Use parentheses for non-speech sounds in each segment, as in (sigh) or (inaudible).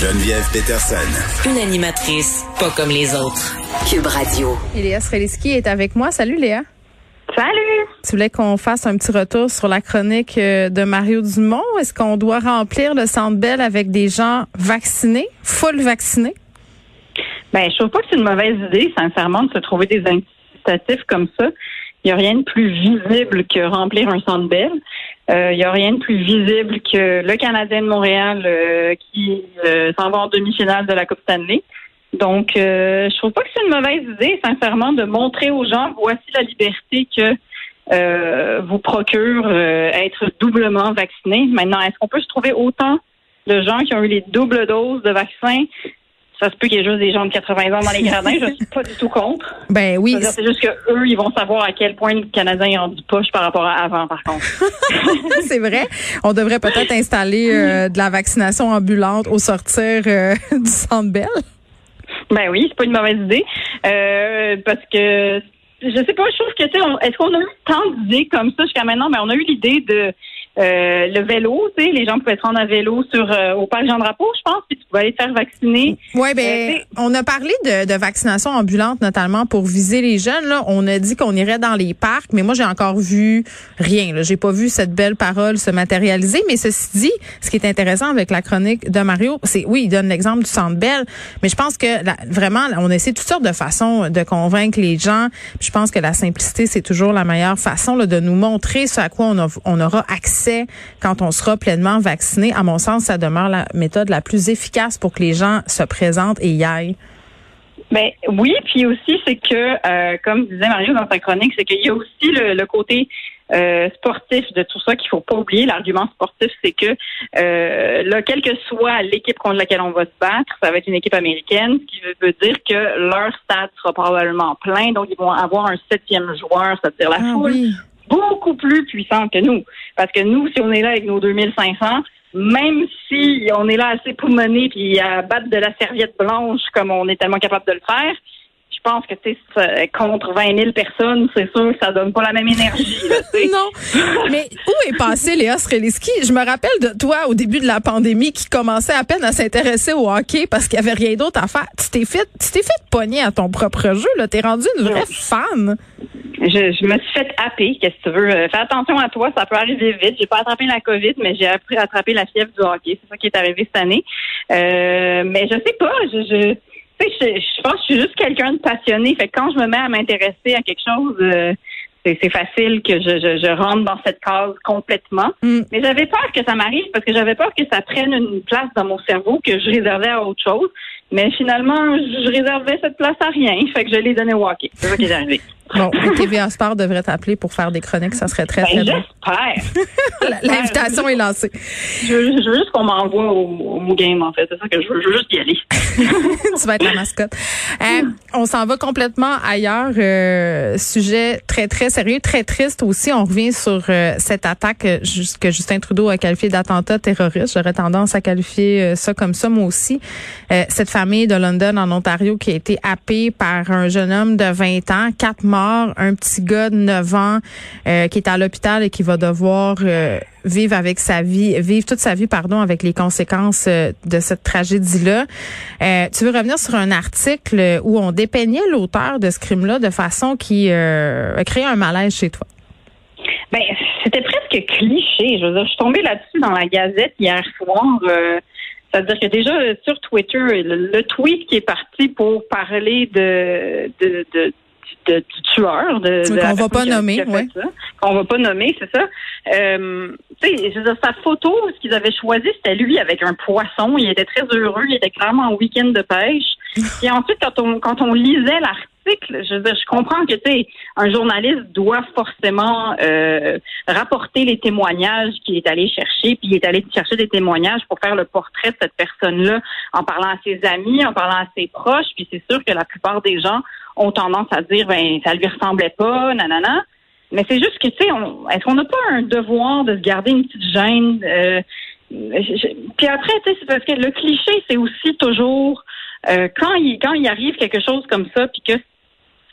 Geneviève Peterson. Une animatrice pas comme les autres. Cube Radio. Et Léa Streliski est avec moi. Salut Léa. Salut! Tu voulais qu'on fasse un petit retour sur la chronique euh, de Mario Dumont. Est-ce qu'on doit remplir le Centre Bell avec des gens vaccinés, full vaccinés? Ben, je trouve pas que c'est une mauvaise idée, sincèrement, de se trouver des incitatifs comme ça. Il n'y a rien de plus visible que remplir un Centre Bell. Euh, il n'y a rien de plus visible que le Canadien de Montréal euh, qui s'en va en demi-finale de la Coupe Stanley. Donc, euh, je trouve pas que c'est une mauvaise idée, sincèrement, de montrer aux gens voici la liberté que euh, vous procure euh, être doublement vacciné. Maintenant, est-ce qu'on peut se trouver autant de gens qui ont eu les doubles doses de vaccin? Ça se peut qu'il y ait juste des gens de 80 ans dans les gradins. Je suis pas du tout contre. Ben oui. C'est juste que eux, ils vont savoir à quel point le Canadien est en du poche par rapport à avant, par contre. (laughs) c'est vrai. On devrait peut-être installer euh, de la vaccination ambulante au sortir euh, (laughs) du Centre Bell. Ben oui, c'est pas une mauvaise idée. Euh, parce que je sais pas, je trouve que tu sais, est-ce qu'on a eu tant d'idées comme ça jusqu'à maintenant? Ben on a eu l'idée de euh, le vélo, tu sais, les gens pouvaient se rendre à vélo sur euh, au parc Jean Drapeau, je pense, puis tu pouvais aller te faire vacciner. Oui, ben euh, on a parlé de, de, vaccination ambulante notamment pour viser les jeunes. Là, on a dit qu'on irait dans les parcs, mais moi j'ai encore vu rien. Là, j'ai pas vu cette belle parole se matérialiser. Mais ceci dit, ce qui est intéressant avec la chronique de Mario, c'est oui, il donne l'exemple du Centre Bell, mais je pense que vraiment, on essaie toutes sortes de façons de convaincre les gens. je pense que la simplicité, c'est toujours la meilleure façon là, de nous montrer ce à quoi on, a, on aura accès quand on sera pleinement vacciné. À mon sens, ça demeure la méthode la plus efficace pour que les gens se présentent et y aillent. Ben oui, puis aussi c'est que, euh, comme disait Mario dans sa chronique, c'est qu'il y a aussi le, côté euh, sportif de tout ça qu'il faut pas oublier. L'argument sportif, c'est que euh, là, quelle que soit l'équipe contre laquelle on va se battre, ça va être une équipe américaine, ce qui veut dire que leur stade sera probablement plein, donc ils vont avoir un septième joueur, c'est-à-dire la ah foule beaucoup plus puissante que nous. Parce que nous, si on est là avec nos 2500, même si on est là assez poumonné puis à battre de la serviette blanche comme on est tellement capable de le faire, je pense que tu sais contre 20 000 personnes, c'est sûr que ça donne pas la même énergie. (laughs) non. Mais où est passé Léa Streliski? Je me rappelle de toi au début de la pandémie qui commençait à peine à s'intéresser au hockey parce qu'il y avait rien d'autre à faire. Tu t'es fait, tu t'es fait pogner à ton propre jeu. Là, t'es rendu une vraie fan. Je, me suis fait happer, qu'est-ce que tu veux? Euh, fais attention à toi, ça peut arriver vite. J'ai pas attrapé la COVID, mais j'ai appris à attraper la fièvre du hockey. C'est ça qui est arrivé cette année. Euh, mais je sais pas, je, je je, pense que je suis juste quelqu'un de passionné. Fait que quand je me mets à m'intéresser à quelque chose, euh, c'est facile que je, je, je, rentre dans cette case complètement. Mm. Mais j'avais peur que ça m'arrive parce que j'avais peur que ça prenne une place dans mon cerveau que je réservais à autre chose. Mais finalement, je réservais cette place à rien. Fait que je l'ai donné au hockey. C'est ça qui est arrivé. Bon, TVA Sport devrait t'appeler pour faire des chroniques, ça serait très, ben, très bien. J'espère. (laughs) L'invitation est lancée. Je veux, juste qu'on m'envoie au, au, game, en fait. C'est ça que je veux. Je veux juste y aller. (laughs) tu vas être la mascotte. Euh, on s'en va complètement ailleurs. Euh, sujet très, très sérieux, très triste aussi. On revient sur euh, cette attaque que Justin Trudeau a qualifiée d'attentat terroriste. J'aurais tendance à qualifier ça comme ça, moi aussi. cette de London, en Ontario, qui a été happée par un jeune homme de 20 ans, quatre morts un petit gars de 9 ans euh, qui est à l'hôpital et qui va devoir euh, vivre avec sa vie, vivre toute sa vie, pardon, avec les conséquences euh, de cette tragédie-là. tu veux revenir sur un article où on dépeignait l'auteur de ce crime-là de façon qui a créé un malaise chez toi? Ben, c'était presque cliché. Je veux dire, je suis tombée là-dessus dans la Gazette hier soir. C'est-à-dire que déjà sur Twitter, le, tweet qui est parti pour parler de, de, de de, du tueur. De, qu'on va pas nommer, oui. Qu'on va pas nommer, c'est ça. Euh, tu sais, sa photo, ce qu'ils avaient choisi, c'était lui avec un poisson. Il était très heureux. Il était clairement en week-end de pêche. (laughs) Et ensuite, quand on quand on lisait l'article, je veux dire, je comprends que tu sais, un journaliste doit forcément euh, rapporter les témoignages qu'il est allé chercher, puis il est allé chercher des témoignages pour faire le portrait de cette personne-là, en parlant à ses amis, en parlant à ses proches. Puis c'est sûr que la plupart des gens ont tendance à dire, ben ça lui ressemblait pas, nanana. Mais c'est juste que tu sais, est-ce qu'on n'a pas un devoir de se garder une petite gêne? Euh, puis après, tu sais, c'est parce que le cliché, c'est aussi toujours euh, quand il quand il arrive quelque chose comme ça, puis que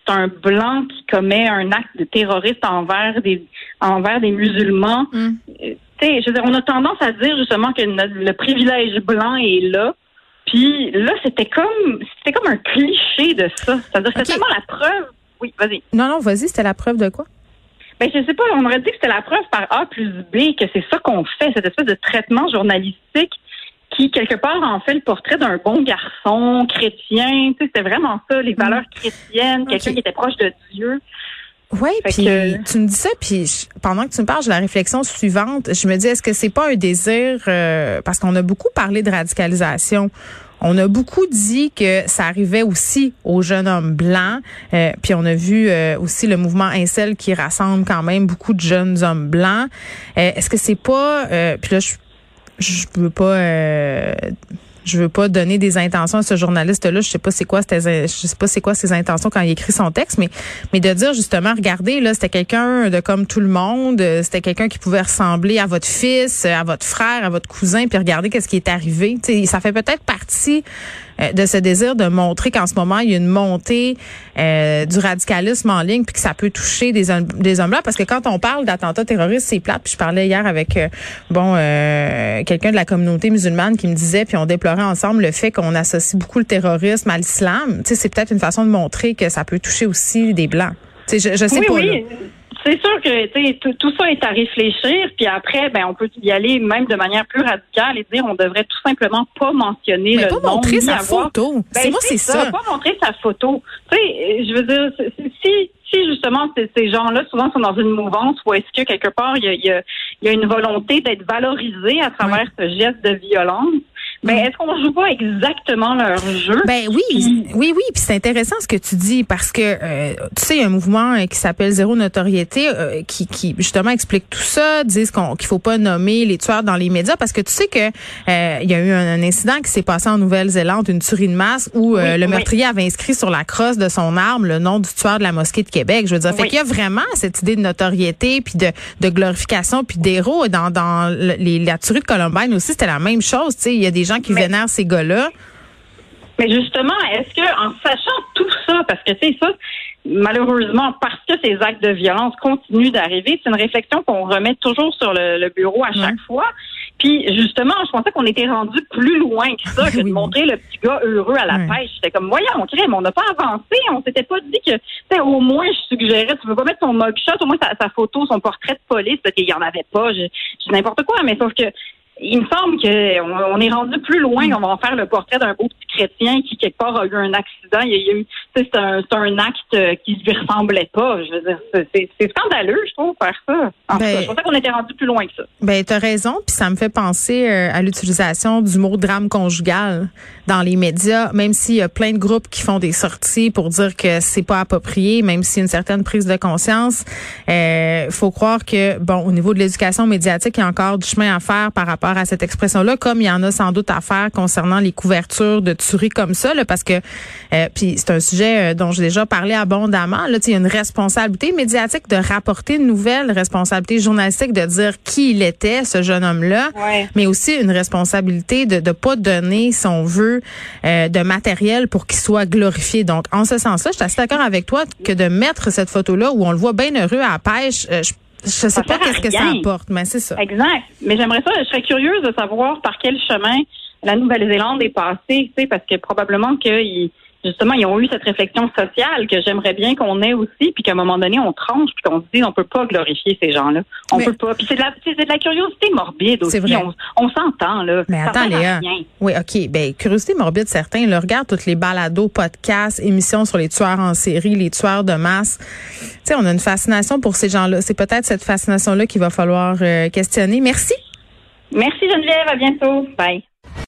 c'est un blanc qui commet un acte de terroriste envers des envers des musulmans. Mm. Euh, tu sais, je veux dire, on a tendance à dire justement que le privilège blanc est là. Puis là, c'était comme c'était comme un cliché de ça. C'est-à-dire c'était tellement la preuve. Oui, vas-y. Non, non, vas-y, c'était la preuve de quoi? Ben, je sais pas, on aurait dit que c'était la preuve par A plus B que c'est ça qu'on fait, cette espèce de traitement journalistique qui, quelque part, en fait le portrait d'un bon garçon chrétien. Tu sais, c'était vraiment ça, les valeurs mm. chrétiennes, quelqu'un qui était proche de Dieu. Oui, puis tu me dis ça, puis pendant que tu me parles, j'ai la réflexion suivante. Je me dis, est-ce que c'est pas un désir, euh, parce qu'on a beaucoup parlé de radicalisation on a beaucoup dit que ça arrivait aussi aux jeunes hommes blancs. Euh, puis on a vu euh, aussi le mouvement Incel qui rassemble quand même beaucoup de jeunes hommes blancs. Euh, est-ce que c'est pas... puis là, je je veux pas je veux pas donner des intentions à ce journaliste-là. Je sais pas c'est quoi, je sais pas c'est quoi ses intentions quand il écrit son texte, mais mais de dire justement, regardez là, c'était quelqu'un de comme tout le monde, c'était quelqu'un qui pouvait ressembler à votre fils, à votre frère, à votre cousin, puis regardez qu'est-ce qui est arrivé. ça fait peut-être partie euh, de ce désir de montrer qu'en ce moment, il y a une montée euh, du radicalisme en ligne puis que ça peut toucher des, des hommes là parce que quand on parle d'attentats terroristes, c'est plate. Puis je parlais hier avec euh, bon quelqu'un de la communauté musulmane qui me disait puis on déplorait ensemble le fait qu'on associe beaucoup le terrorisme à l'islam. Tu sais, c'est peut-être une façon de montrer que ça peut toucher aussi des blancs. Tu sais, je, je sais pas. Oui. C'est sûr que tout, tout ça est à réfléchir, puis après, ben on peut y aller même de manière plus radicale et dire on devrait tout simplement pas mentionner Mais le pas montrer sa photo. Ben, c'est moi, c'est ça. Pas montrer sa photo. Tu sais, je veux dire, si si justement ces gens-là souvent sont dans une mouvance ou est-ce que quelque part il y a, il y a, une volonté d'être valorisé à travers ce geste de violence, ben, est-ce qu'on joue pas exactement leur jeu? Ben oui, oui, oui. Puis c'est intéressant ce que tu dis parce que euh, tu sais, il y a un mouvement euh, qui s'appelle Zéro Notoriété euh, qui, qui justement explique tout ça, disent qu'on qu'il faut pas nommer les tueurs dans les médias parce que tu sais que il y a eu un, incident qui s'est passé en Nouvelle-Zélande, une tuerie de masse où le meurtrier avait inscrit sur la crosse de son arme le nom du tueur de la mosquée de Québec. Je veux dire, fait qu'il y a vraiment cette idée de notoriété puis de, de glorification puis d'héros dans dans les, la tuerie de Columbine aussi, c'était la même chose. Tu sais, il y a des gens qui vénèrent ces gars-là. Mais justement, est-ce que en sachant tout ça, parce que c'est ça, malheureusement, parce que ces actes de violence continuent d'arriver, c'est une réflexion qu'on remet toujours sur le, bureau à chaque fois. Puis justement, je pensais qu'on était rendu plus loin que ça, (laughs) que de montrer le petit gars heureux à la pêche. J'étais comme, voyons, crème, on n'a pas avancé, on s'était pas dit que, au moins, je suggérais, tu veux pas mettre son mugshot, au moins sa, photo, son portrait de police, parce qu'il y en avait pas, je, je n'importe quoi, mais sauf que il me semble qu'on on est rendu plus loin. On va en faire le portrait d'un beau petit chrétien qui, quelque part, a eu un accident. Il y a eu, c'est un, un, acte qui lui ressemblait pas. Je veux dire, c'est scandaleux, je trouve, faire ça. En ben, je pensais qu'on était rendu plus loin que ça. Ben, t'as raison. Puis ça me fait penser euh, à l'utilisation du mot drame conjugal dans les médias, même s'il y a plein de groupes qui font des sorties pour dire que c'est pas approprié, même s'il y a une certaine prise de conscience. Euh, faut croire que, bon, au niveau de l'éducation médiatique, il y a encore du chemin à faire par rapport à cette expression-là, comme il y en a sans doute à faire concernant les couvertures de tueries comme ça, là, parce que euh, puis c'est un sujet euh, dont j'ai déjà parlé abondamment. Là, il y a une responsabilité médiatique de rapporter une nouvelle, responsabilité journalistique de dire qui il était, ce jeune homme-là, mais aussi une responsabilité de ne pas donner, si on veut, euh, de matériel pour qu'il soit glorifié. Donc, en ce sens-là, je suis assez d'accord avec toi que de mettre cette photo-là où on le voit bien heureux à la pêche, je je sais pas qu'est-ce que ça apporte, mais c'est ça. Exact. Mais j'aimerais ça, je serais curieuse de savoir par quel chemin la Nouvelle-Zélande est passée, tu sais, parce que probablement qu'ils justement, ils ont eu cette réflexion sociale que j'aimerais bien qu'on ait aussi, puis qu'à un moment donné, on tranche, puis qu'on se dise, on peut pas glorifier ces gens-là. On peut pas. Puis c'est de la, c'est de la curiosité morbide aussi. Vrai. On, s'entend, là. Mais attends, Léa. Oui, OK. Ben, curiosité morbide, certains, le regardent toutes les balados, podcasts, émissions sur les tueurs en série, les tueurs de masse. Tu sais, on a une fascination pour ces gens-là. C'est peut-être cette fascination-là qu'il va falloir euh, questionner. Merci. Merci, Geneviève. À bientôt. Bye.